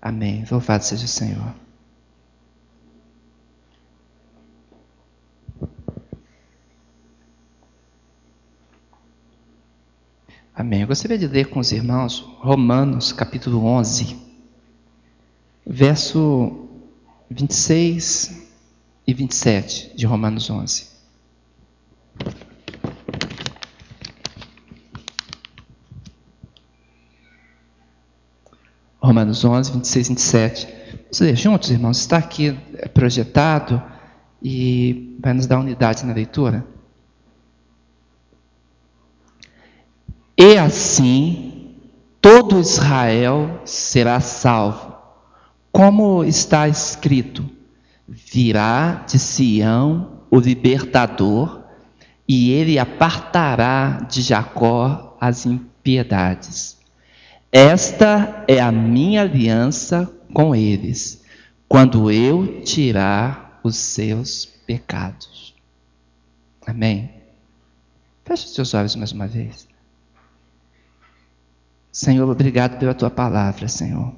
Amém. Louvado seja o Senhor. Amém. Eu gostaria de ler com os irmãos Romanos, capítulo 11, verso 26 e 27 de Romanos 11. Romanos 11, 26 e 27. Vamos ler juntos, irmãos? Está aqui projetado e vai nos dar unidade na leitura. E assim todo Israel será salvo, como está escrito: virá de Sião o libertador, e ele apartará de Jacó as impiedades. Esta é a minha aliança com eles, quando eu tirar os seus pecados. Amém. Feche os seus olhos mais uma vez. Senhor, obrigado pela tua palavra, Senhor.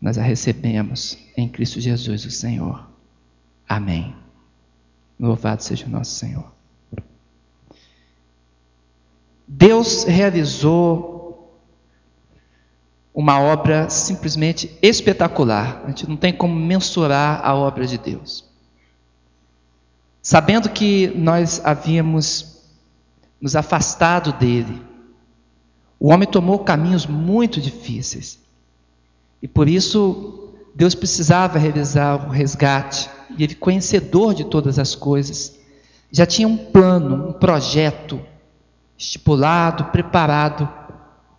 Nós a recebemos em Cristo Jesus, o Senhor. Amém. Louvado seja o nosso Senhor. Deus realizou uma obra simplesmente espetacular. A gente não tem como mensurar a obra de Deus. Sabendo que nós havíamos nos afastado dele, o homem tomou caminhos muito difíceis. E por isso, Deus precisava realizar o resgate. E Ele, conhecedor de todas as coisas, já tinha um plano, um projeto estipulado, preparado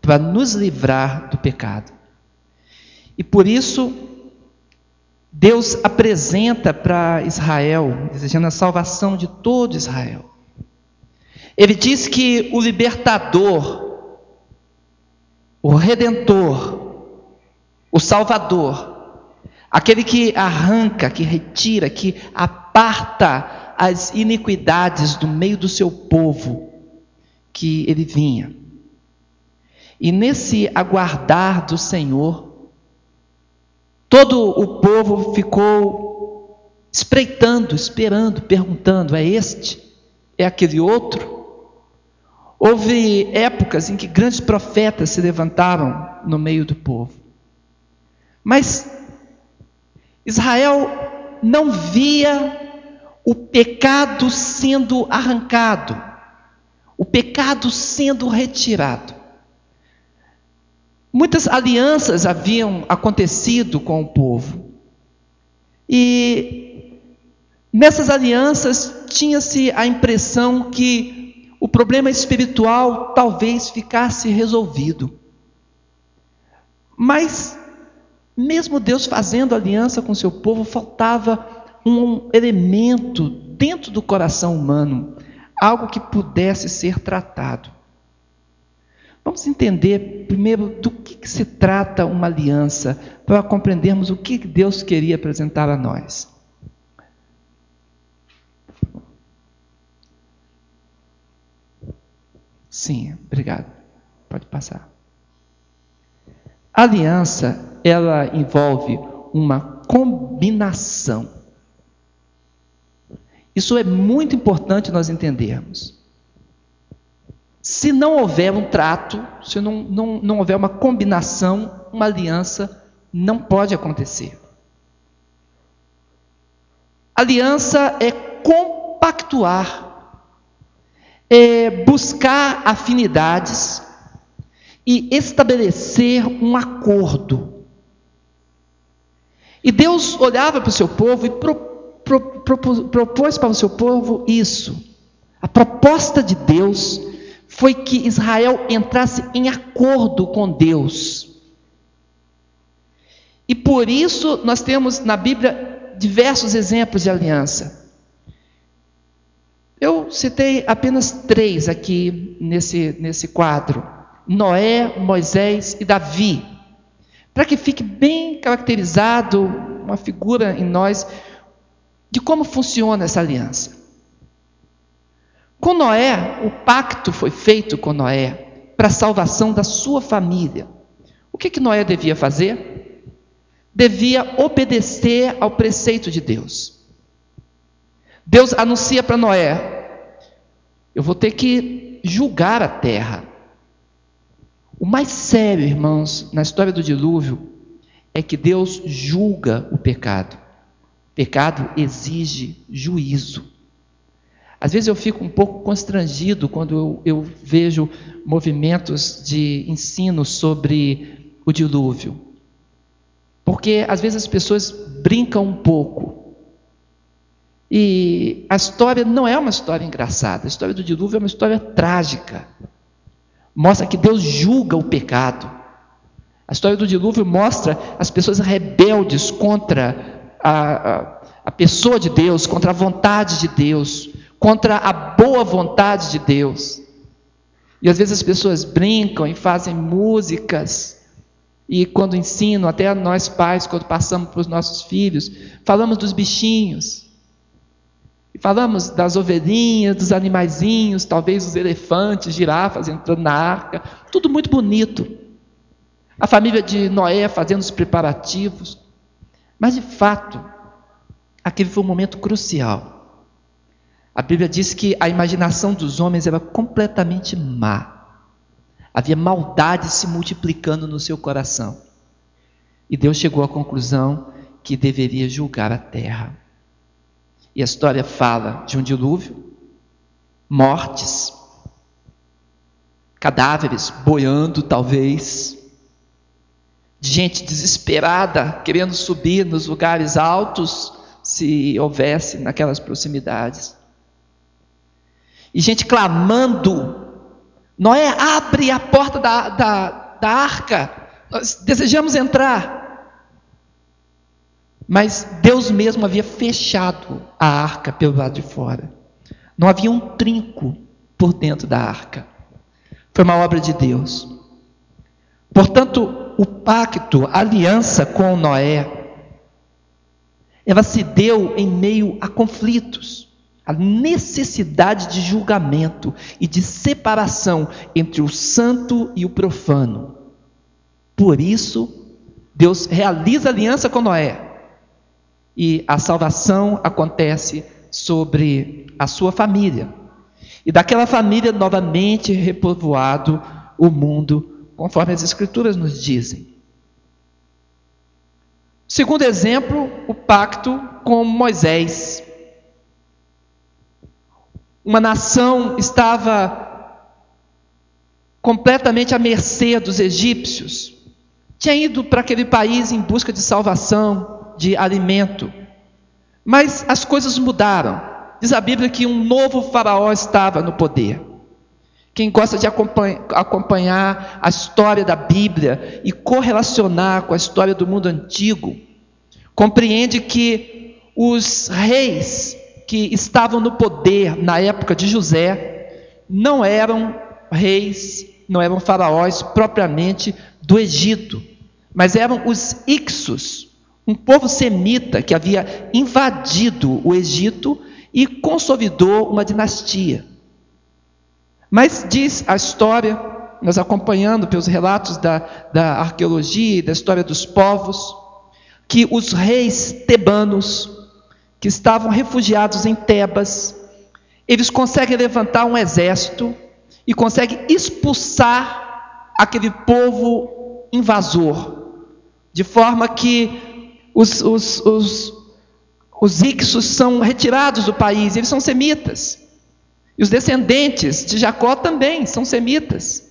para nos livrar do pecado. E por isso, Deus apresenta para Israel, desejando a salvação de todo Israel. Ele diz que o libertador, o redentor, o salvador, aquele que arranca, que retira, que aparta as iniquidades do meio do seu povo, que ele vinha. E nesse aguardar do Senhor, todo o povo ficou espreitando, esperando, perguntando: é este? É aquele outro? Houve épocas em que grandes profetas se levantaram no meio do povo. Mas Israel não via o pecado sendo arrancado, o pecado sendo retirado. Muitas alianças haviam acontecido com o povo. E nessas alianças tinha-se a impressão que o problema espiritual talvez ficasse resolvido. Mas, mesmo Deus fazendo aliança com seu povo, faltava um elemento dentro do coração humano, algo que pudesse ser tratado. Vamos entender primeiro do que, que se trata uma aliança, para compreendermos o que Deus queria apresentar a nós. Sim, obrigado. Pode passar. A aliança, ela envolve uma combinação. Isso é muito importante nós entendermos. Se não houver um trato, se não, não, não houver uma combinação, uma aliança não pode acontecer. Aliança é compactuar é buscar afinidades e estabelecer um acordo. E Deus olhava para o seu povo e pro, pro, pro, propôs para o seu povo isso. A proposta de Deus foi que Israel entrasse em acordo com Deus. E por isso nós temos na Bíblia diversos exemplos de aliança. Eu citei apenas três aqui nesse, nesse quadro: Noé, Moisés e Davi. Para que fique bem caracterizado uma figura em nós de como funciona essa aliança. Com Noé, o pacto foi feito com Noé para a salvação da sua família. O que, que Noé devia fazer? devia obedecer ao preceito de Deus. Deus anuncia para Noé: Eu vou ter que julgar a terra. O mais sério, irmãos, na história do dilúvio, é que Deus julga o pecado. O pecado exige juízo. Às vezes eu fico um pouco constrangido quando eu, eu vejo movimentos de ensino sobre o dilúvio. Porque às vezes as pessoas brincam um pouco. E a história não é uma história engraçada. A história do dilúvio é uma história trágica. Mostra que Deus julga o pecado. A história do dilúvio mostra as pessoas rebeldes contra a, a, a pessoa de Deus, contra a vontade de Deus, contra a boa vontade de Deus. E às vezes as pessoas brincam e fazem músicas, e quando ensinam, até nós pais, quando passamos para os nossos filhos, falamos dos bichinhos, falamos das ovelhinhas, dos animaizinhos, talvez os elefantes, girafas entrando na arca, tudo muito bonito. A família de Noé fazendo os preparativos. Mas de fato, aquele foi um momento crucial. A Bíblia diz que a imaginação dos homens era completamente má. Havia maldade se multiplicando no seu coração. E Deus chegou à conclusão que deveria julgar a terra. E a história fala de um dilúvio, mortes, cadáveres boiando, talvez, de gente desesperada querendo subir nos lugares altos, se houvesse naquelas proximidades e gente clamando: Noé, abre a porta da, da, da arca, nós desejamos entrar. Mas Deus mesmo havia fechado a arca pelo lado de fora. Não havia um trinco por dentro da arca. Foi uma obra de Deus. Portanto, o pacto, a aliança com Noé, ela se deu em meio a conflitos a necessidade de julgamento e de separação entre o santo e o profano. Por isso, Deus realiza aliança com Noé e a salvação acontece sobre a sua família. E daquela família novamente repovoado o mundo, conforme as Escrituras nos dizem. Segundo exemplo, o pacto com Moisés. Uma nação estava completamente à mercê dos egípcios. Tinha ido para aquele país em busca de salvação, de alimento. Mas as coisas mudaram. Diz a Bíblia que um novo faraó estava no poder. Quem gosta de acompanhar a história da Bíblia e correlacionar com a história do mundo antigo, compreende que os reis que estavam no poder na época de José não eram reis, não eram faraós propriamente do Egito, mas eram os Ixos, um povo semita que havia invadido o Egito e consolidou uma dinastia. Mas diz a história, nós acompanhando pelos relatos da, da arqueologia e da história dos povos, que os reis tebanos que estavam refugiados em Tebas, eles conseguem levantar um exército e conseguem expulsar aquele povo invasor, de forma que os, os, os, os ixos são retirados do país, eles são semitas. E os descendentes de Jacó também são semitas.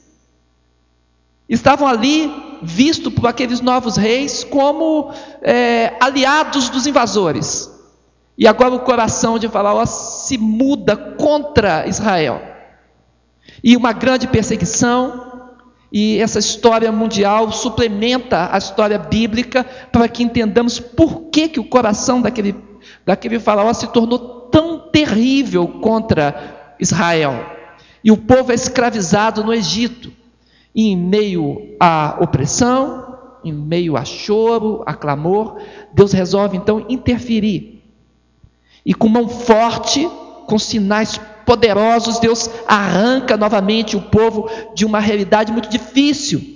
Estavam ali vistos por aqueles novos reis como é, aliados dos invasores. E agora o coração de Faraó se muda contra Israel. E uma grande perseguição, e essa história mundial suplementa a história bíblica para que entendamos por que, que o coração daquele, daquele faraó se tornou tão terrível contra Israel. E o povo é escravizado no Egito. E em meio à opressão, em meio a choro, a clamor, Deus resolve então interferir e com mão forte, com sinais poderosos, Deus arranca novamente o povo de uma realidade muito difícil.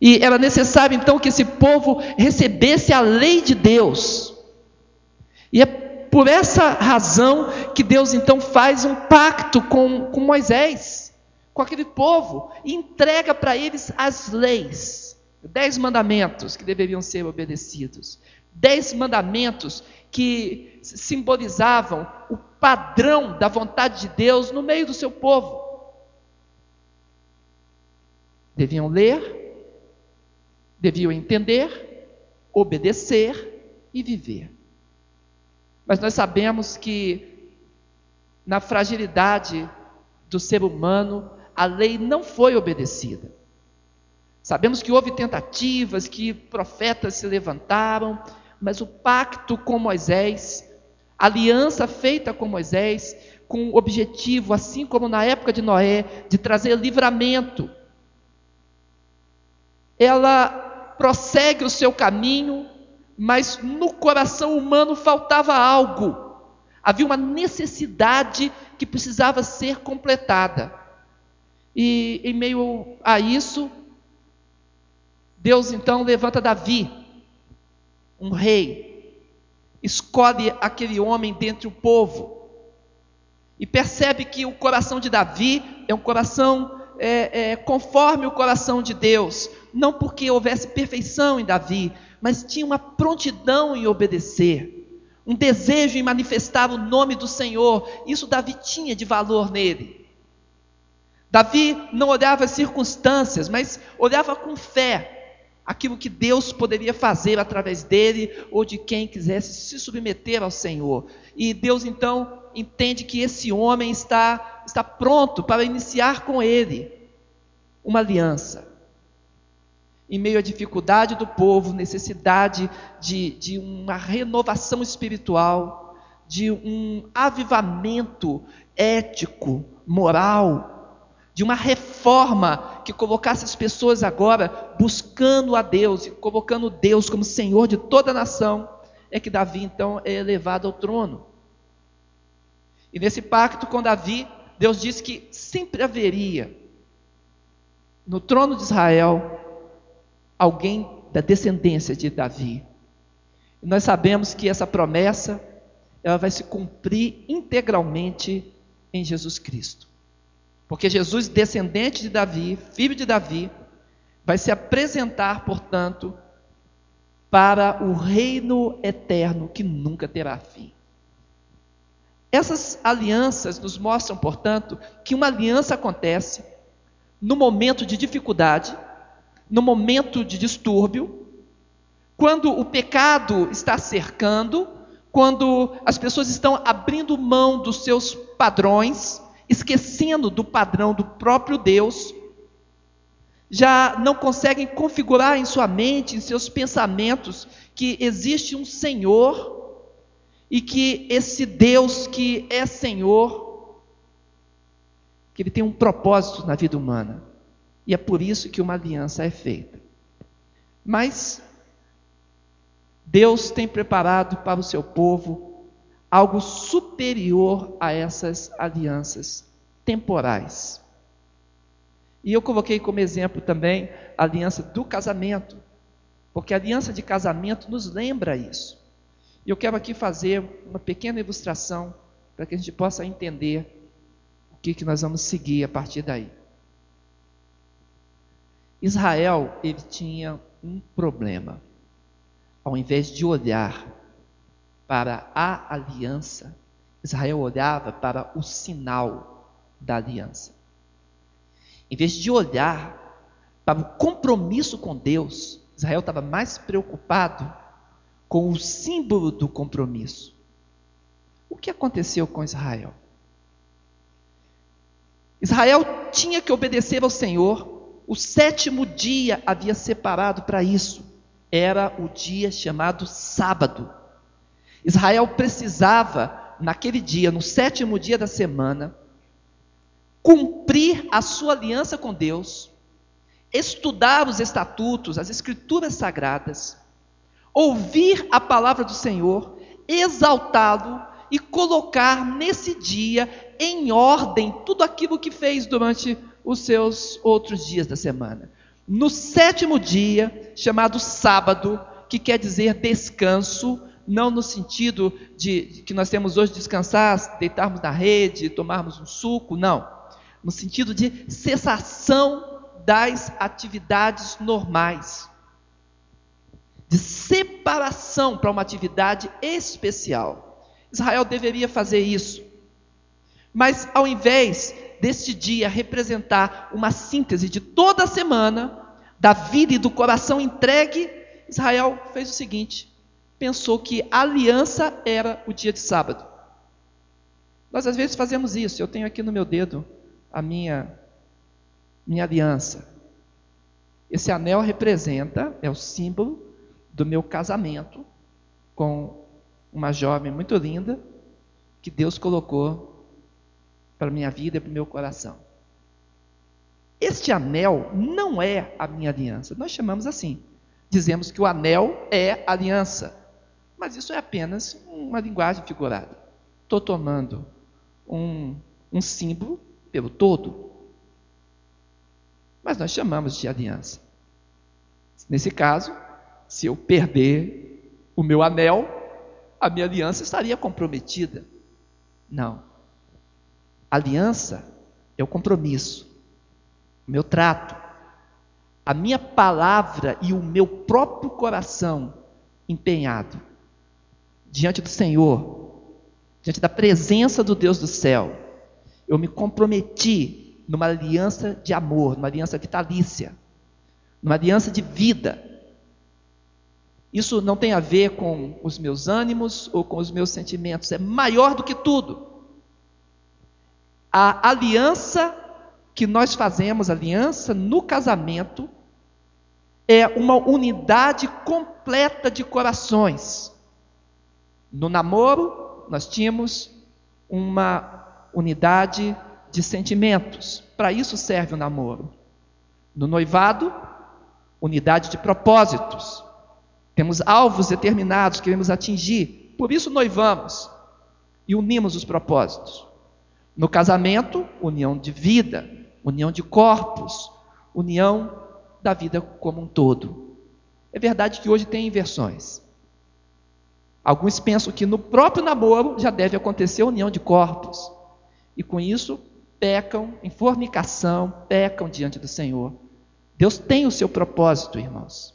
E era necessário então que esse povo recebesse a lei de Deus. E é por essa razão que Deus então faz um pacto com, com Moisés, com aquele povo, e entrega para eles as leis, dez mandamentos que deveriam ser obedecidos, dez mandamentos que simbolizavam o padrão da vontade de Deus no meio do seu povo. Deviam ler, deviam entender, obedecer e viver. Mas nós sabemos que na fragilidade do ser humano, a lei não foi obedecida. Sabemos que houve tentativas, que profetas se levantaram, mas o pacto com Moisés, aliança feita com Moisés, com o objetivo, assim como na época de Noé, de trazer livramento, ela prossegue o seu caminho, mas no coração humano faltava algo. Havia uma necessidade que precisava ser completada. E em meio a isso, Deus então levanta Davi, um rei, escolhe aquele homem dentre o povo, e percebe que o coração de Davi é um coração é, é, conforme o coração de Deus, não porque houvesse perfeição em Davi, mas tinha uma prontidão em obedecer, um desejo em manifestar o nome do Senhor. Isso Davi tinha de valor nele. Davi não olhava as circunstâncias, mas olhava com fé aquilo que Deus poderia fazer através dele ou de quem quisesse se submeter ao Senhor. E Deus então entende que esse homem está, está pronto para iniciar com ele uma aliança em meio à dificuldade do povo, necessidade de, de uma renovação espiritual, de um avivamento ético, moral, de uma reforma que colocasse as pessoas agora buscando a Deus e colocando Deus como Senhor de toda a nação, é que Davi então é elevado ao trono. E nesse pacto com Davi, Deus disse que sempre haveria no trono de Israel alguém da descendência de Davi. E nós sabemos que essa promessa ela vai se cumprir integralmente em Jesus Cristo. Porque Jesus, descendente de Davi, filho de Davi, vai se apresentar, portanto, para o reino eterno que nunca terá fim. Essas alianças nos mostram, portanto, que uma aliança acontece no momento de dificuldade, no momento de distúrbio, quando o pecado está cercando, quando as pessoas estão abrindo mão dos seus padrões, esquecendo do padrão do próprio Deus, já não conseguem configurar em sua mente, em seus pensamentos, que existe um Senhor e que esse Deus que é Senhor, que ele tem um propósito na vida humana. E é por isso que uma aliança é feita. Mas Deus tem preparado para o seu povo algo superior a essas alianças temporais. E eu coloquei como exemplo também a aliança do casamento, porque a aliança de casamento nos lembra isso. E eu quero aqui fazer uma pequena ilustração para que a gente possa entender o que, que nós vamos seguir a partir daí. Israel, ele tinha um problema. Ao invés de olhar para a aliança, Israel olhava para o sinal da aliança. Em vez de olhar para o compromisso com Deus, Israel estava mais preocupado com o símbolo do compromisso. O que aconteceu com Israel? Israel tinha que obedecer ao Senhor, o sétimo dia havia separado para isso. Era o dia chamado sábado. Israel precisava, naquele dia, no sétimo dia da semana, cumprir a sua aliança com Deus, estudar os estatutos, as escrituras sagradas, ouvir a palavra do Senhor, exaltá-lo e colocar nesse dia em ordem tudo aquilo que fez durante os seus outros dias da semana. no sétimo dia, chamado sábado, que quer dizer descanso, não no sentido de que nós temos hoje descansar, deitarmos na rede, tomarmos um suco, não. No sentido de cessação das atividades normais, de separação para uma atividade especial. Israel deveria fazer isso. Mas ao invés deste dia representar uma síntese de toda a semana, da vida e do coração entregue, Israel fez o seguinte: pensou que a aliança era o dia de sábado. Nós às vezes fazemos isso. Eu tenho aqui no meu dedo a minha minha aliança. Esse anel representa, é o símbolo do meu casamento com uma jovem muito linda que Deus colocou para minha vida e para o meu coração. Este anel não é a minha aliança. Nós chamamos assim. Dizemos que o anel é aliança. Mas isso é apenas uma linguagem figurada. Estou tomando um, um símbolo pelo todo. Mas nós chamamos de aliança. Nesse caso, se eu perder o meu anel, a minha aliança estaria comprometida. Não. Aliança é o compromisso, o meu trato, a minha palavra e o meu próprio coração empenhado diante do Senhor, diante da presença do Deus do céu. Eu me comprometi numa aliança de amor, numa aliança vitalícia, numa aliança de vida. Isso não tem a ver com os meus ânimos ou com os meus sentimentos, é maior do que tudo. A aliança que nós fazemos, aliança no casamento, é uma unidade completa de corações. No namoro, nós tínhamos uma unidade de sentimentos. Para isso serve o namoro. No noivado, unidade de propósitos. Temos alvos determinados que queremos atingir. Por isso noivamos e unimos os propósitos. No casamento, união de vida, união de corpos, união da vida como um todo. É verdade que hoje tem inversões. Alguns pensam que no próprio namoro já deve acontecer a união de corpos. E com isso pecam em fornicação, pecam diante do Senhor. Deus tem o seu propósito, irmãos.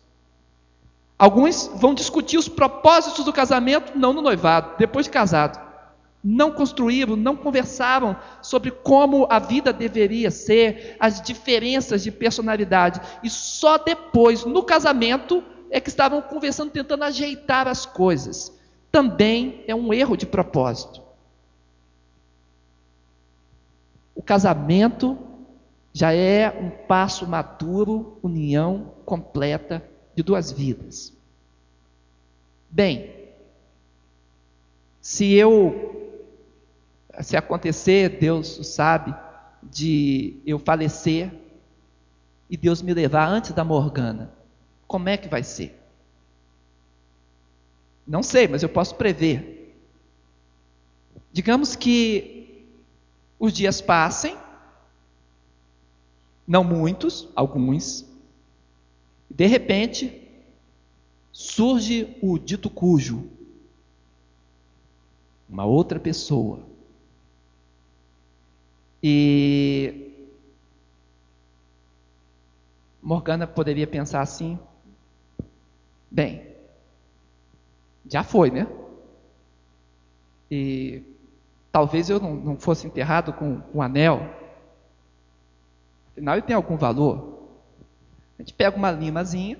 Alguns vão discutir os propósitos do casamento não no noivado, depois de casado não construíram, não conversaram sobre como a vida deveria ser, as diferenças de personalidade. E só depois, no casamento, é que estavam conversando, tentando ajeitar as coisas. Também é um erro de propósito. O casamento já é um passo maduro, união completa de duas vidas. Bem, se eu se acontecer, Deus sabe, de eu falecer e Deus me levar antes da Morgana, como é que vai ser? Não sei, mas eu posso prever. Digamos que os dias passem, não muitos, alguns, de repente surge o dito cujo, uma outra pessoa, e Morgana poderia pensar assim: bem, já foi, né? E talvez eu não, não fosse enterrado com um anel, afinal ele tem algum valor. A gente pega uma limazinha,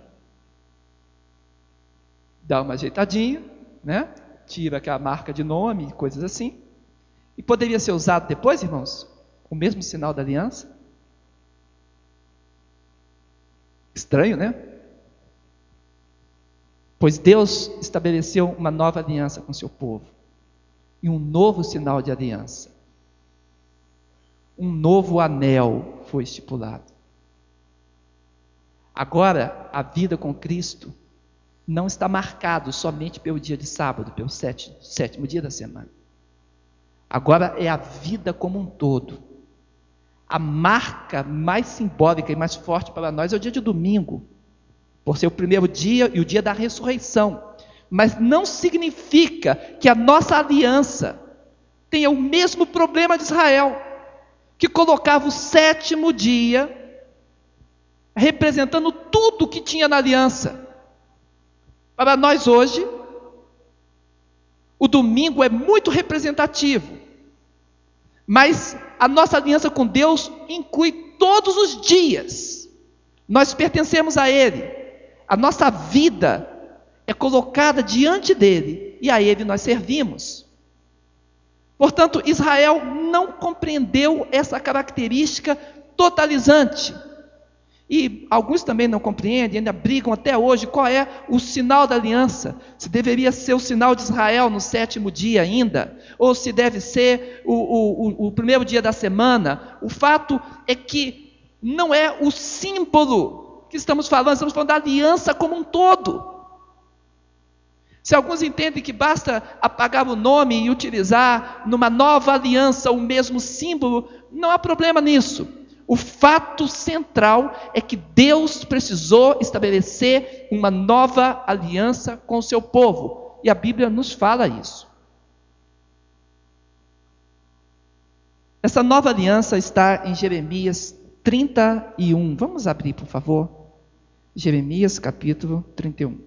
dá uma ajeitadinha, né? Tira aquela marca de nome, coisas assim. E poderia ser usado depois, irmãos? o mesmo sinal da aliança? Estranho, né? Pois Deus estabeleceu uma nova aliança com seu povo e um novo sinal de aliança. Um novo anel foi estipulado. Agora, a vida com Cristo não está marcado somente pelo dia de sábado, pelo sétimo dia da semana. Agora é a vida como um todo a marca mais simbólica e mais forte para nós é o dia de domingo, por ser o primeiro dia e o dia da ressurreição. Mas não significa que a nossa aliança tenha o mesmo problema de Israel, que colocava o sétimo dia representando tudo que tinha na aliança. Para nós hoje, o domingo é muito representativo, mas a nossa aliança com Deus inclui todos os dias. Nós pertencemos a Ele. A nossa vida é colocada diante dele e a Ele nós servimos. Portanto, Israel não compreendeu essa característica totalizante. E alguns também não compreendem, ainda brigam até hoje qual é o sinal da aliança. Se deveria ser o sinal de Israel no sétimo dia ainda, ou se deve ser o, o, o primeiro dia da semana. O fato é que não é o símbolo que estamos falando, estamos falando da aliança como um todo. Se alguns entendem que basta apagar o nome e utilizar numa nova aliança o mesmo símbolo, não há problema nisso. O fato central é que Deus precisou estabelecer uma nova aliança com o seu povo, e a Bíblia nos fala isso. Essa nova aliança está em Jeremias 31. Vamos abrir, por favor. Jeremias capítulo 31.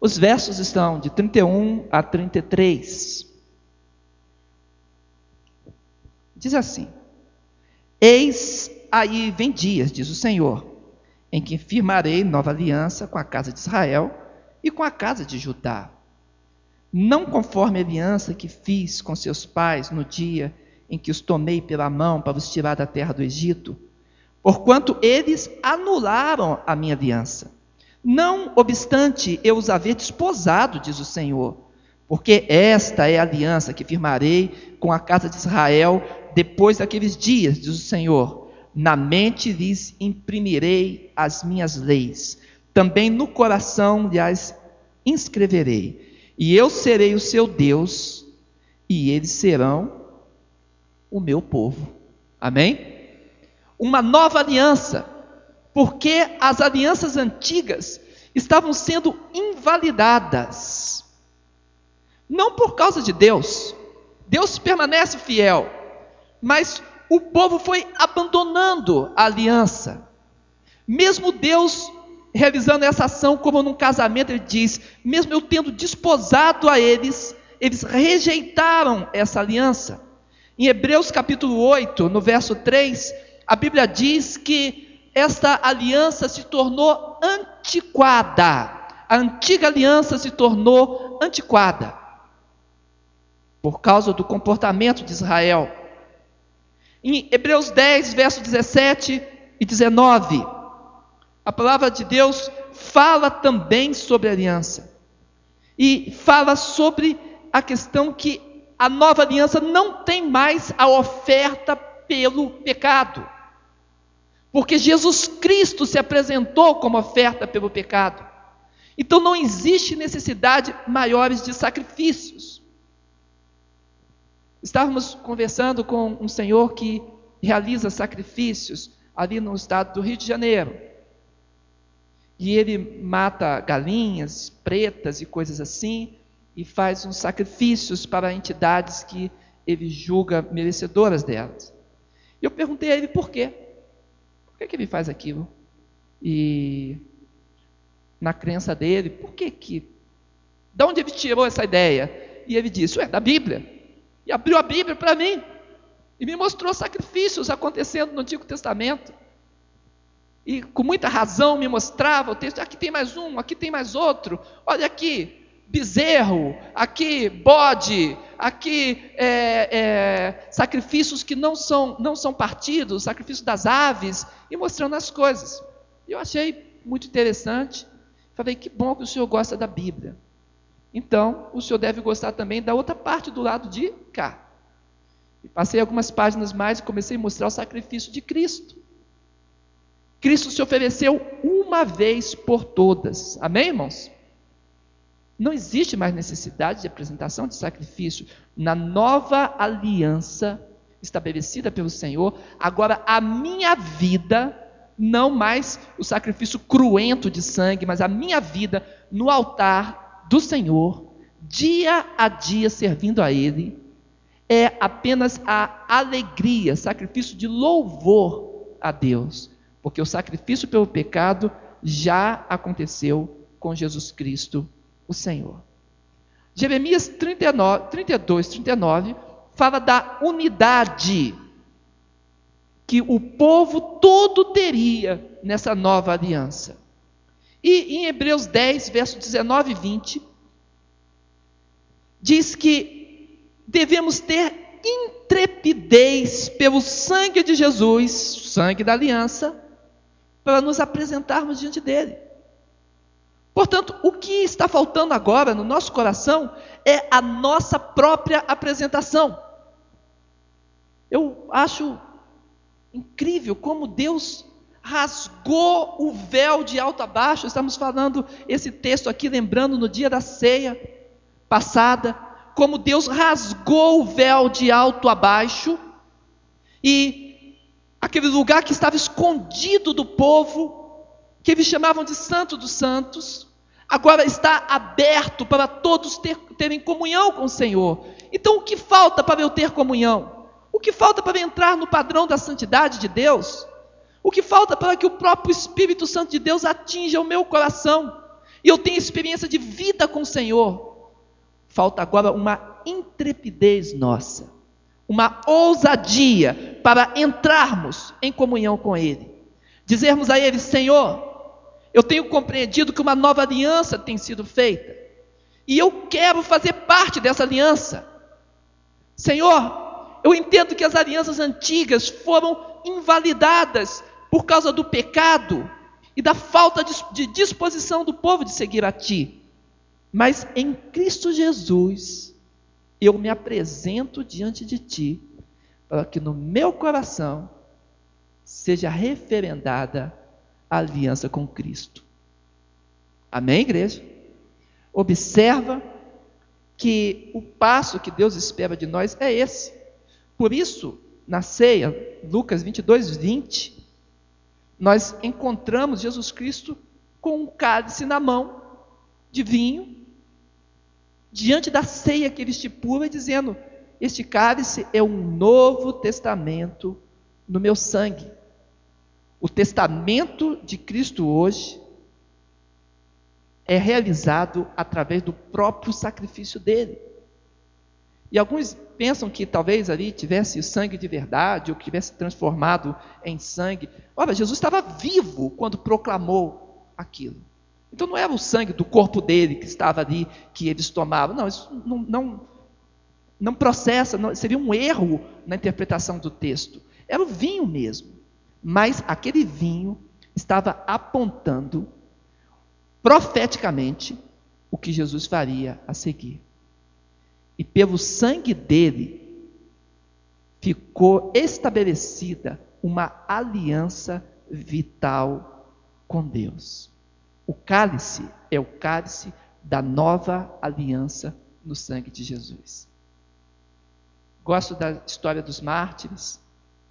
Os versos estão de 31 a 33. Diz assim: Eis aí vem dias, diz o Senhor, em que firmarei nova aliança com a casa de Israel e com a casa de Judá. Não conforme a aliança que fiz com seus pais no dia em que os tomei pela mão para os tirar da terra do Egito, porquanto eles anularam a minha aliança. Não obstante eu os haver desposado, diz o Senhor, porque esta é a aliança que firmarei com a casa de Israel depois daqueles dias, diz o Senhor. Na mente lhes imprimirei as minhas leis, também no coração lhes inscreverei, e eu serei o seu Deus, e eles serão o meu povo. Amém? Uma nova aliança porque as alianças antigas estavam sendo invalidadas. Não por causa de Deus, Deus permanece fiel, mas o povo foi abandonando a aliança. Mesmo Deus realizando essa ação como num casamento, ele diz: mesmo eu tendo desposado a eles, eles rejeitaram essa aliança. Em Hebreus capítulo 8, no verso 3, a Bíblia diz que esta aliança se tornou antiquada. A antiga aliança se tornou antiquada por causa do comportamento de Israel. Em Hebreus 10, verso 17 e 19, a palavra de Deus fala também sobre aliança. E fala sobre a questão que a nova aliança não tem mais a oferta pelo pecado. Porque Jesus Cristo se apresentou como oferta pelo pecado. Então não existe necessidade maiores de sacrifícios. Estávamos conversando com um senhor que realiza sacrifícios ali no estado do Rio de Janeiro. E ele mata galinhas pretas e coisas assim, e faz uns sacrifícios para entidades que ele julga merecedoras delas. Eu perguntei a ele por quê que, que ele faz aquilo? E na crença dele, por que que? De onde ele tirou essa ideia? E ele disse, é da Bíblia. E abriu a Bíblia para mim. E me mostrou sacrifícios acontecendo no Antigo Testamento. E com muita razão me mostrava o texto, aqui tem mais um, aqui tem mais outro. Olha aqui, bezerro, aqui bode, aqui é, é, sacrifícios que não são, não são partidos, sacrifício das aves, e mostrando as coisas. Eu achei muito interessante. Falei, que bom que o senhor gosta da Bíblia. Então, o senhor deve gostar também da outra parte do lado de cá. E passei algumas páginas mais e comecei a mostrar o sacrifício de Cristo. Cristo se ofereceu uma vez por todas. Amém, irmãos? Não existe mais necessidade de apresentação de sacrifício. Na nova aliança estabelecida pelo Senhor, agora a minha vida, não mais o sacrifício cruento de sangue, mas a minha vida no altar do Senhor, dia a dia servindo a Ele, é apenas a alegria, sacrifício de louvor a Deus, porque o sacrifício pelo pecado já aconteceu com Jesus Cristo o Senhor. Jeremias 39, 32, 39 fala da unidade que o povo todo teria nessa nova aliança. E em Hebreus 10, verso 19 e 20, diz que devemos ter intrepidez pelo sangue de Jesus, sangue da aliança, para nos apresentarmos diante dele. Portanto, o que está faltando agora no nosso coração é a nossa própria apresentação. Eu acho incrível como Deus rasgou o véu de alto a baixo. Estamos falando esse texto aqui, lembrando no dia da ceia passada, como Deus rasgou o véu de alto a baixo e aquele lugar que estava escondido do povo que eles chamavam de Santo dos Santos, agora está aberto para todos ter, terem comunhão com o Senhor. Então, o que falta para eu ter comunhão? O que falta para entrar no padrão da santidade de Deus? O que falta para que o próprio Espírito Santo de Deus atinja o meu coração e eu tenha experiência de vida com o Senhor? Falta agora uma intrepidez nossa, uma ousadia para entrarmos em comunhão com Ele. Dizermos a Ele: Senhor, eu tenho compreendido que uma nova aliança tem sido feita. E eu quero fazer parte dessa aliança. Senhor, eu entendo que as alianças antigas foram invalidadas por causa do pecado e da falta de disposição do povo de seguir a Ti. Mas em Cristo Jesus, eu me apresento diante de Ti, para que no meu coração seja referendada a aliança com Cristo. Amém, igreja? Observa que o passo que Deus espera de nós é esse. Por isso, na ceia, Lucas 22, 20, nós encontramos Jesus Cristo com um cálice na mão de vinho, diante da ceia que ele estipula, dizendo: Este cálice é um novo testamento no meu sangue. O testamento de Cristo hoje é realizado através do próprio sacrifício dele. E alguns pensam que talvez ali tivesse sangue de verdade, ou que tivesse transformado em sangue. Olha, Jesus estava vivo quando proclamou aquilo. Então não era o sangue do corpo dele que estava ali, que eles tomavam. Não, isso não, não, não processa, não, seria um erro na interpretação do texto. Era o vinho mesmo. Mas aquele vinho estava apontando profeticamente o que Jesus faria a seguir. E pelo sangue dele ficou estabelecida uma aliança vital com Deus. O cálice é o cálice da nova aliança no sangue de Jesus. Gosto da história dos mártires,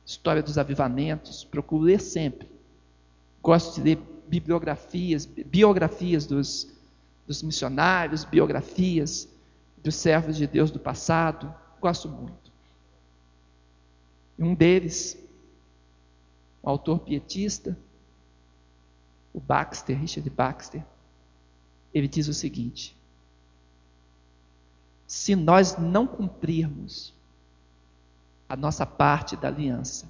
história dos avivamentos, procuro ler sempre. Gosto de ler bibliografias, biografias dos, dos missionários, biografias dos servos de Deus do passado. Gosto muito. Um deles, um autor pietista, o Baxter, Richard Baxter, ele diz o seguinte: se nós não cumprirmos a nossa parte da aliança.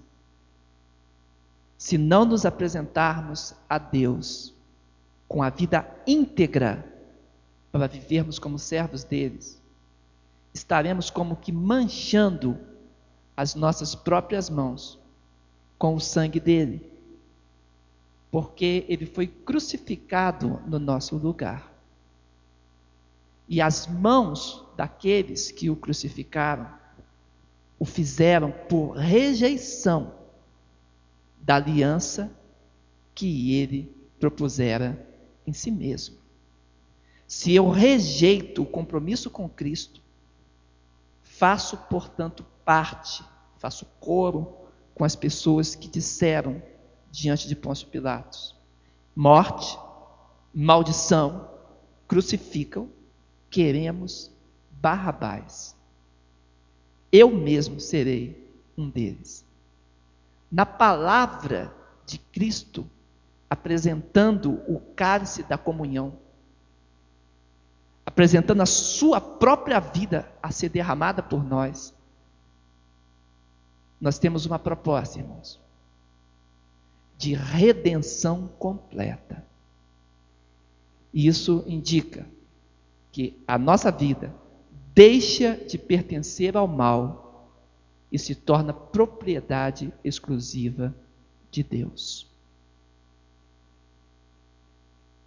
Se não nos apresentarmos a Deus com a vida íntegra para vivermos como servos deles, estaremos como que manchando as nossas próprias mãos com o sangue dele, porque ele foi crucificado no nosso lugar. E as mãos daqueles que o crucificaram o fizeram por rejeição da aliança que ele propusera em si mesmo. Se eu rejeito o compromisso com Cristo, faço, portanto, parte, faço coro com as pessoas que disseram diante de Pôncio Pilatos: morte, maldição, crucificam, queremos Barrabás. Eu mesmo serei um deles. Na palavra de Cristo, apresentando o cálice da comunhão, apresentando a sua própria vida a ser derramada por nós, nós temos uma proposta, irmãos, de redenção completa. E isso indica que a nossa vida deixa de pertencer ao mal e se torna propriedade exclusiva de Deus.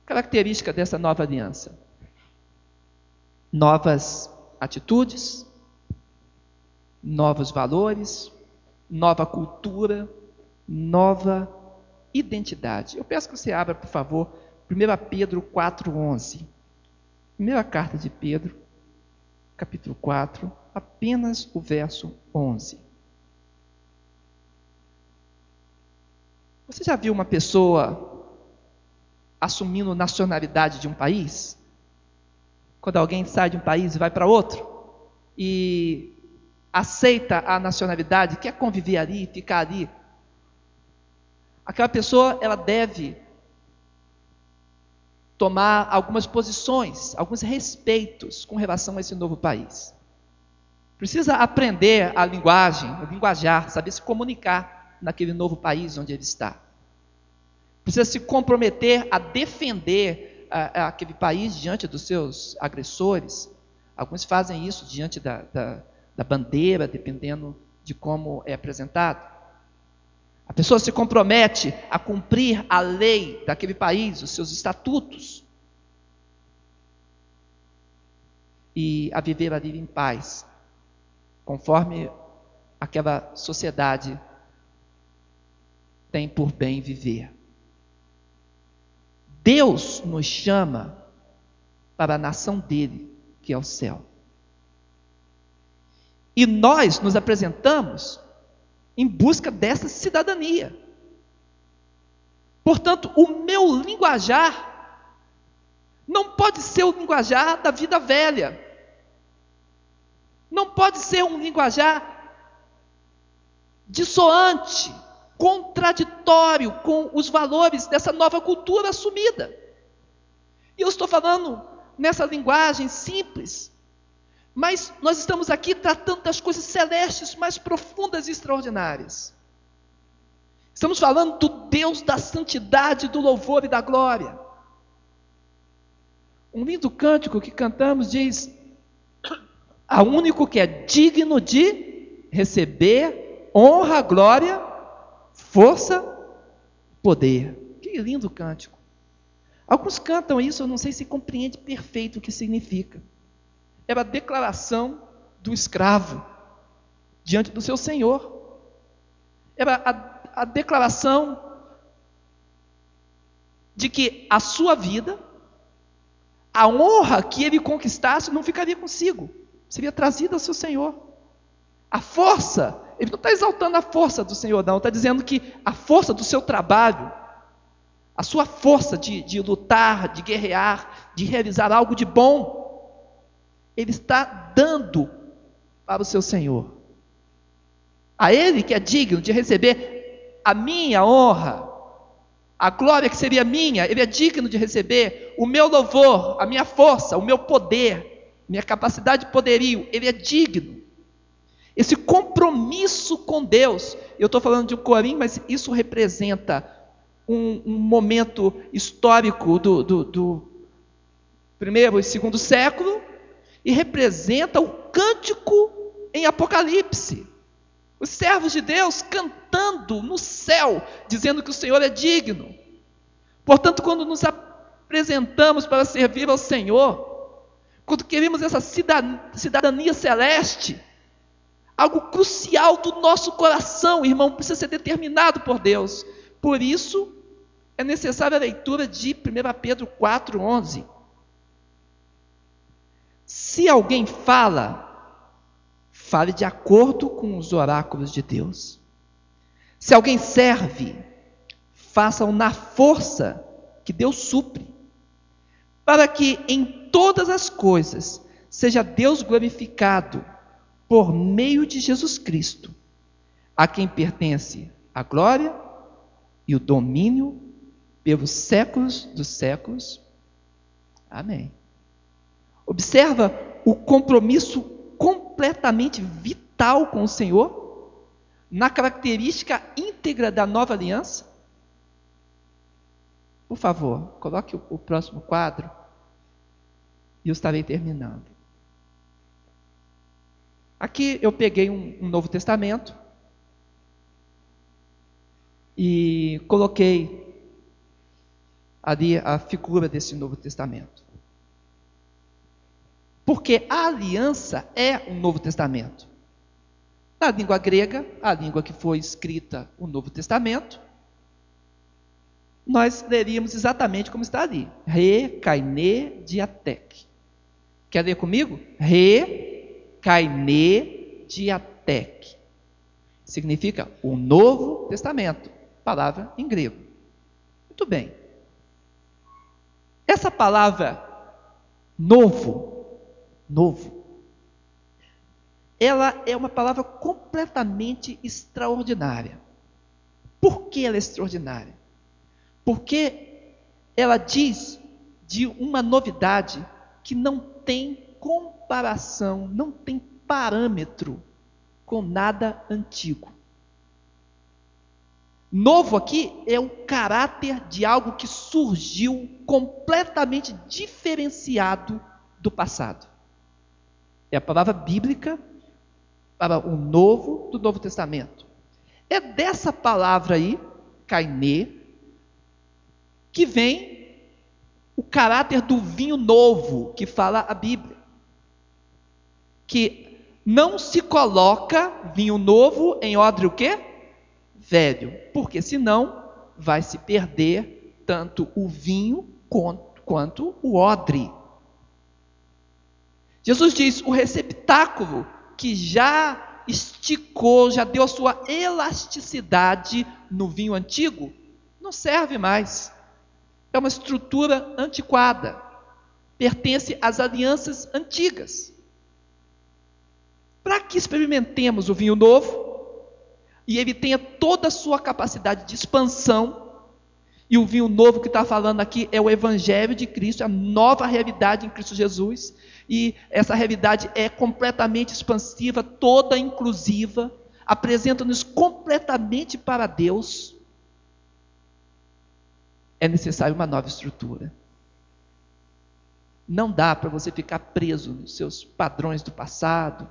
Característica dessa nova aliança: novas atitudes, novos valores, nova cultura, nova identidade. Eu peço que você abra, por favor, 1 Pedro 4,11. Primeira carta de Pedro, capítulo 4, apenas o verso 11. Você já viu uma pessoa assumindo nacionalidade de um país? Quando alguém sai de um país e vai para outro e aceita a nacionalidade, quer conviver ali, ficar ali, aquela pessoa ela deve tomar algumas posições, alguns respeitos com relação a esse novo país. Precisa aprender a linguagem, a linguajar, saber se comunicar naquele novo país onde ele está. Precisa se comprometer a defender a, a aquele país diante dos seus agressores. Alguns fazem isso diante da, da, da bandeira, dependendo de como é apresentado. A pessoa se compromete a cumprir a lei daquele país, os seus estatutos, e a viver ali em paz, conforme aquela sociedade tem por bem viver. Deus nos chama para a nação dele, que é o céu. E nós nos apresentamos em busca dessa cidadania. Portanto, o meu linguajar não pode ser o linguajar da vida velha. Não pode ser um linguajar dissoante, contraditório com os valores dessa nova cultura assumida. E eu estou falando nessa linguagem simples, mas nós estamos aqui tratando das coisas celestes mais profundas e extraordinárias. Estamos falando do Deus da santidade, do louvor e da glória. Um lindo cântico que cantamos diz: A único que é digno de receber honra, glória, força, poder. Que lindo cântico. Alguns cantam isso, eu não sei se compreende perfeito o que significa era a declaração do escravo diante do seu senhor. Era a, a declaração de que a sua vida, a honra que ele conquistasse, não ficaria consigo, seria trazida ao seu senhor. A força, ele não está exaltando a força do Senhor, não, está dizendo que a força do seu trabalho, a sua força de, de lutar, de guerrear, de realizar algo de bom, ele está dando para o seu Senhor. A Ele que é digno de receber a minha honra, a glória que seria minha, Ele é digno de receber o meu louvor, a minha força, o meu poder, minha capacidade de poderio, Ele é digno. Esse compromisso com Deus, eu estou falando de um corim, mas isso representa um, um momento histórico do, do, do primeiro e segundo século, e representa o cântico em Apocalipse. Os servos de Deus cantando no céu, dizendo que o Senhor é digno. Portanto, quando nos apresentamos para servir ao Senhor, quando queremos essa cidadania celeste, algo crucial do nosso coração, irmão, precisa ser determinado por Deus. Por isso, é necessária a leitura de 1 Pedro 4,11. Se alguém fala, fale de acordo com os oráculos de Deus. Se alguém serve, faça-o na força que Deus supre, para que em todas as coisas seja Deus glorificado por meio de Jesus Cristo, a quem pertence a glória e o domínio pelos séculos dos séculos. Amém. Observa o compromisso completamente vital com o Senhor na característica íntegra da nova aliança. Por favor, coloque o, próximo quadro e eu estarei terminando. Aqui eu peguei um, um Novo Testamento e coloquei ali a figura desse Novo Testamento. Porque a aliança é um Novo Testamento. Na língua grega, a língua que foi escrita o Novo Testamento, nós leríamos exatamente como está ali. Re, kaine, diatec. Quer ler comigo? Re, kaine, diatec. Significa o Novo Testamento. Palavra em grego. Muito bem. Essa palavra novo novo. Ela é uma palavra completamente extraordinária. Por que ela é extraordinária? Porque ela diz de uma novidade que não tem comparação, não tem parâmetro com nada antigo. Novo aqui é o caráter de algo que surgiu completamente diferenciado do passado. É a palavra bíblica para o novo do Novo Testamento. É dessa palavra aí, kainê, que vem o caráter do vinho novo que fala a Bíblia. Que não se coloca vinho novo em odre o quê? Velho, porque senão vai se perder tanto o vinho quanto o odre. Jesus diz: o receptáculo que já esticou, já deu a sua elasticidade no vinho antigo, não serve mais. É uma estrutura antiquada. Pertence às alianças antigas. Para que experimentemos o vinho novo e ele tenha toda a sua capacidade de expansão, e o vinho novo que está falando aqui é o Evangelho de Cristo, a nova realidade em Cristo Jesus, e essa realidade é completamente expansiva, toda inclusiva, apresenta-nos completamente para Deus, é necessário uma nova estrutura. Não dá para você ficar preso nos seus padrões do passado,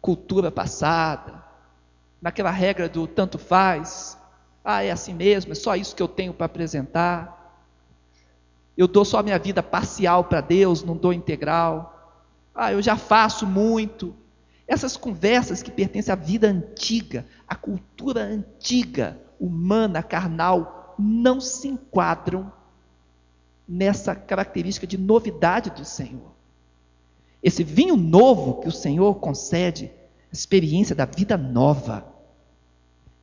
cultura passada, naquela regra do tanto faz, ah, é assim mesmo, é só isso que eu tenho para apresentar eu dou só a minha vida parcial para Deus, não dou integral. Ah, eu já faço muito. Essas conversas que pertencem à vida antiga, à cultura antiga, humana, carnal, não se enquadram nessa característica de novidade do Senhor. Esse vinho novo que o Senhor concede, a experiência da vida nova,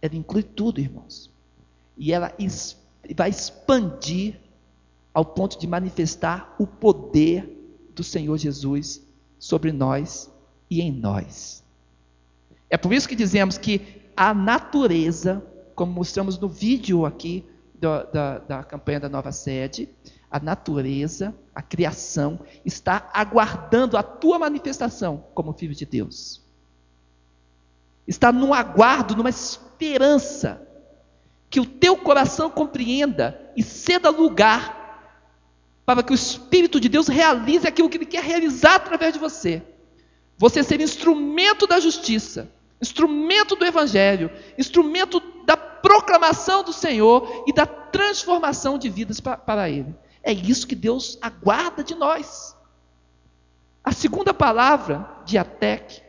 ela inclui tudo, irmãos. E ela vai expandir ao ponto de manifestar o poder do Senhor Jesus sobre nós e em nós. É por isso que dizemos que a natureza, como mostramos no vídeo aqui da, da, da campanha da nova sede, a natureza, a criação, está aguardando a tua manifestação como filho de Deus. Está num aguardo, numa esperança, que o teu coração compreenda e ceda lugar para que o Espírito de Deus realize aquilo que Ele quer realizar através de você. Você ser instrumento da justiça, instrumento do Evangelho, instrumento da proclamação do Senhor e da transformação de vidas para, Ele. É isso que Deus aguarda de nós. A segunda palavra, diatec,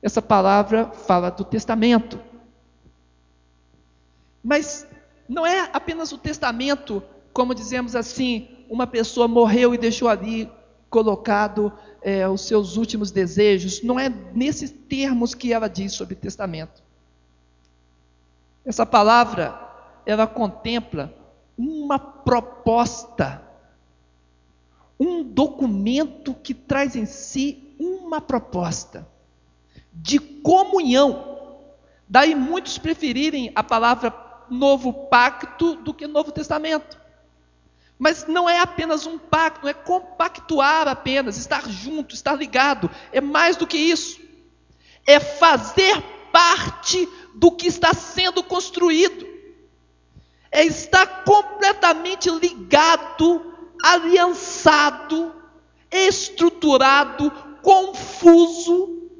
essa palavra fala do testamento. Mas não é apenas o testamento, como dizemos assim, uma pessoa morreu e deixou ali colocado é, os seus últimos desejos. Não é nesses termos que ela diz sobre testamento. Essa palavra, ela contempla uma proposta, um documento que traz em si uma proposta de comunhão. Daí muitos preferirem a palavra novo pacto do que novo testamento. Mas não é apenas um pacto, não é compactuar apenas, estar junto, estar ligado. É mais do que isso. É fazer parte do que está sendo construído. É estar completamente ligado, aliançado, estruturado, confuso,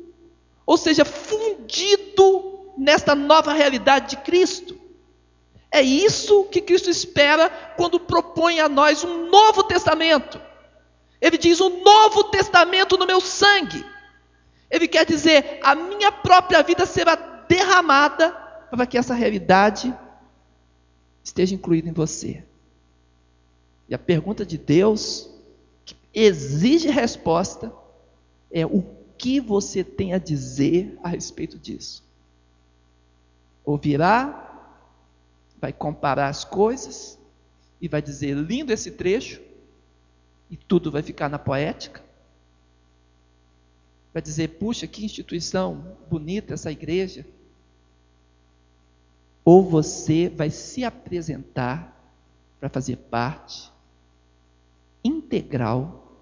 ou seja, fundido nesta nova realidade de Cristo. É isso que Cristo espera quando propõe a nós um novo testamento. Ele diz: um novo testamento no meu sangue. Ele quer dizer: a minha própria vida será derramada para que essa realidade esteja incluída em você. E a pergunta de Deus, que exige resposta, é o que você tem a dizer a respeito disso. Ouvirá vai comparar as coisas e vai dizer lindo esse trecho, e tudo vai ficar na poética. Vai dizer, puxa, que instituição bonita essa igreja. Ou você vai se apresentar para fazer parte integral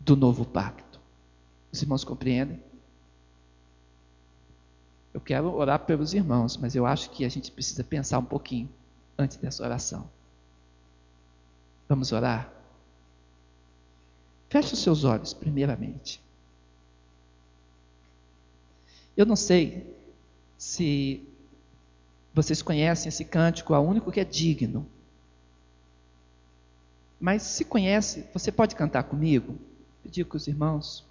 do novo pacto. Os irmãos compreendem? Eu quero orar pelos irmãos, mas eu acho que a gente precisa pensar um pouquinho antes dessa oração. Vamos orar? Feche os seus olhos, primeiramente. Eu não sei se vocês conhecem esse cântico, a único que é digno. Mas se conhece, você pode cantar comigo? Pedir com os irmãos.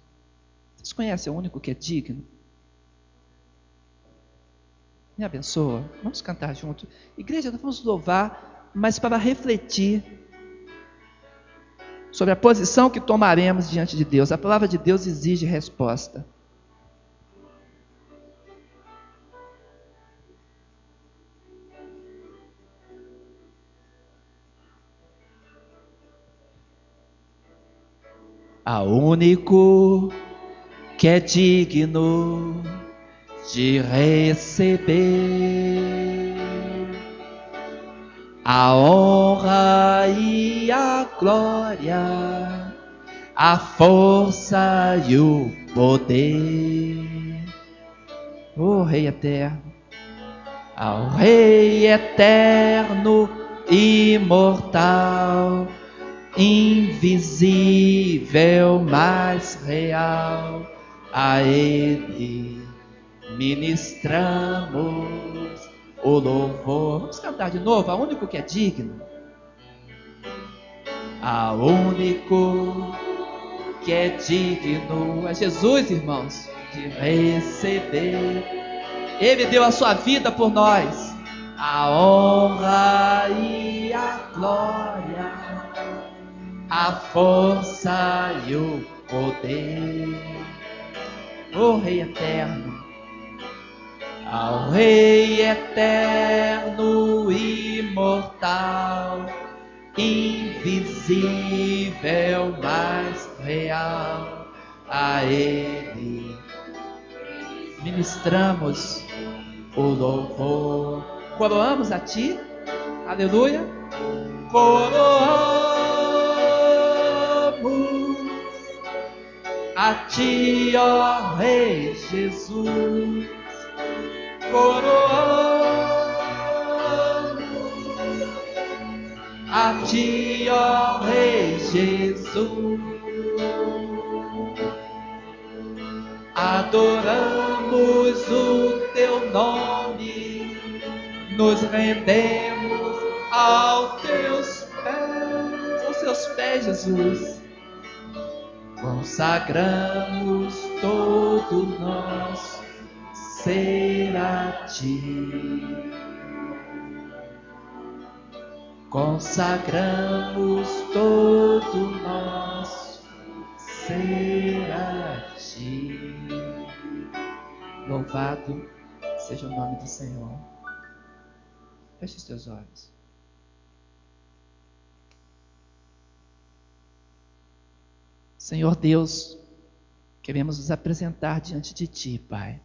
Vocês conhecem o único que é digno? Me abençoa. Vamos cantar junto. Igreja, nós vamos louvar, mas para refletir sobre a posição que tomaremos diante de Deus. A palavra de Deus exige resposta. A único que é digno de receber a honra e a glória, a força e o poder. O Rei eterno, ao Rei eterno, imortal, invisível, mas real, a Ele ministramos o louvor. Vamos cantar de novo, a único que é digno. A único que é digno é Jesus, irmãos, de receber. Ele deu a sua vida por nós. A honra e a glória, a força e o poder o Rei eterno, ao Rei eterno, imortal, invisível, mas real, a Ele ministramos o louvor. Coroamos a Ti, aleluia. Coroamos a ti, ó Rei Jesus, coroamos a ti, ó Rei Jesus, adoramos o teu nome, nos rendemos aos teus pés, aos seus pés, Jesus. Consagramos todo nosso ser a ti. consagramos todo nosso ser a ti. Louvado seja o nome do Senhor. Feche os teus olhos. Senhor Deus, queremos nos apresentar diante de Ti, Pai.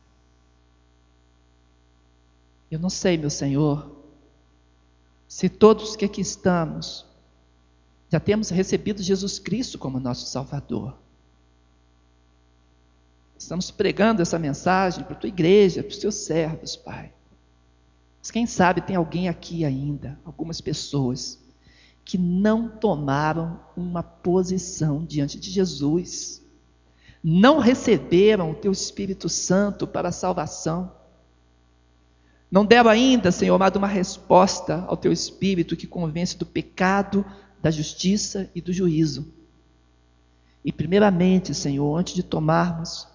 Eu não sei, meu Senhor, se todos que aqui estamos já temos recebido Jesus Cristo como nosso Salvador. Estamos pregando essa mensagem para a tua igreja, para os teus servos, Pai. Mas quem sabe tem alguém aqui ainda, algumas pessoas, que não tomaram uma posição diante de Jesus, não receberam o teu Espírito Santo para a salvação não deram ainda, Senhor amado, uma resposta ao teu espírito que convence do pecado, da justiça e do juízo. E, primeiramente, Senhor, antes de tomarmos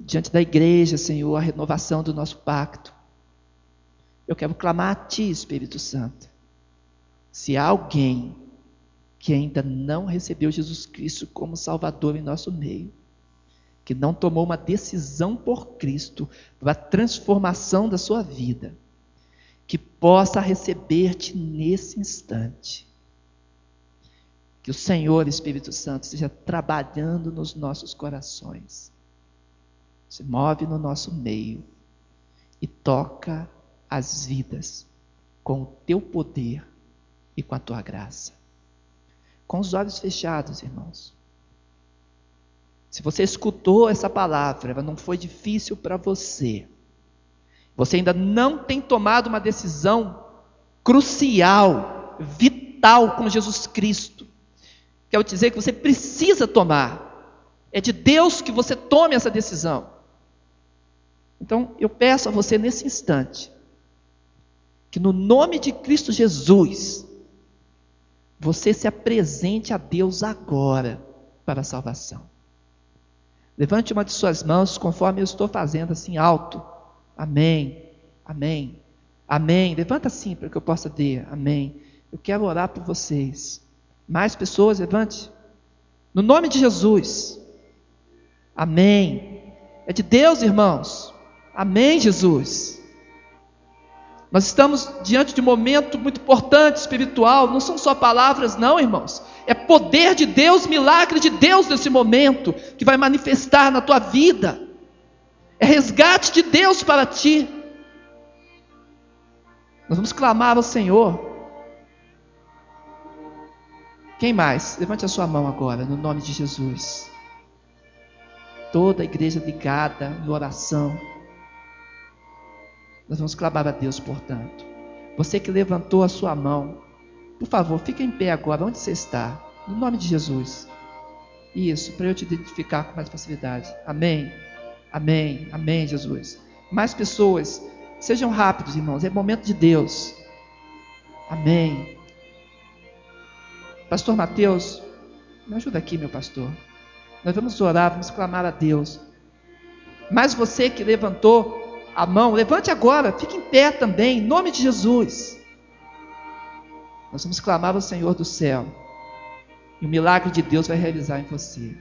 diante da igreja, Senhor, a renovação do nosso pacto, eu quero clamar a Ti, Espírito Santo. Se há alguém que ainda não recebeu Jesus Cristo como Salvador em nosso meio, que não tomou uma decisão por Cristo para transformação da sua vida, que possa receber-te nesse instante. Que o Senhor Espírito Santo esteja trabalhando nos nossos corações, se move no nosso meio e toca as vidas com o teu poder e com a tua graça. Com os olhos fechados, irmãos. Se você escutou essa palavra, ela não foi difícil para você. Você ainda não tem tomado uma decisão crucial, vital com Jesus Cristo. Quero dizer que você precisa tomar. É de Deus que você tome essa decisão. Então, eu peço a você nesse instante, que no nome de Cristo Jesus, você se apresente a Deus agora para a salvação. Levante uma de suas mãos, conforme eu estou fazendo, assim alto. Amém. Amém. Amém. Levanta assim para que eu possa ter. Amém. Eu quero orar por vocês. Mais pessoas, levante. No nome de Jesus. Amém. É de Deus, irmãos. Amém, Jesus. Nós estamos diante de um momento muito importante espiritual. Não são só palavras, não, irmãos. É poder de Deus, milagre de Deus nesse momento que vai manifestar na tua vida. É resgate de Deus para ti. Nós vamos clamar ao Senhor. Quem mais? Levante a sua mão agora, no nome de Jesus. Toda a igreja ligada na oração. Nós vamos clamar a Deus, portanto. Você que levantou a sua mão, por favor, fique em pé agora, onde você está, no nome de Jesus. Isso, para eu te identificar com mais facilidade. Amém. Amém. Amém, Jesus. Mais pessoas, sejam rápidos, irmãos, é momento de Deus. Amém. Pastor Mateus, me ajuda aqui, meu pastor. Nós vamos orar, vamos clamar a Deus. Mas você que levantou a mão, levante agora, fique em pé também, em nome de Jesus. Nós vamos clamar ao Senhor do céu. E o milagre de Deus vai realizar em você.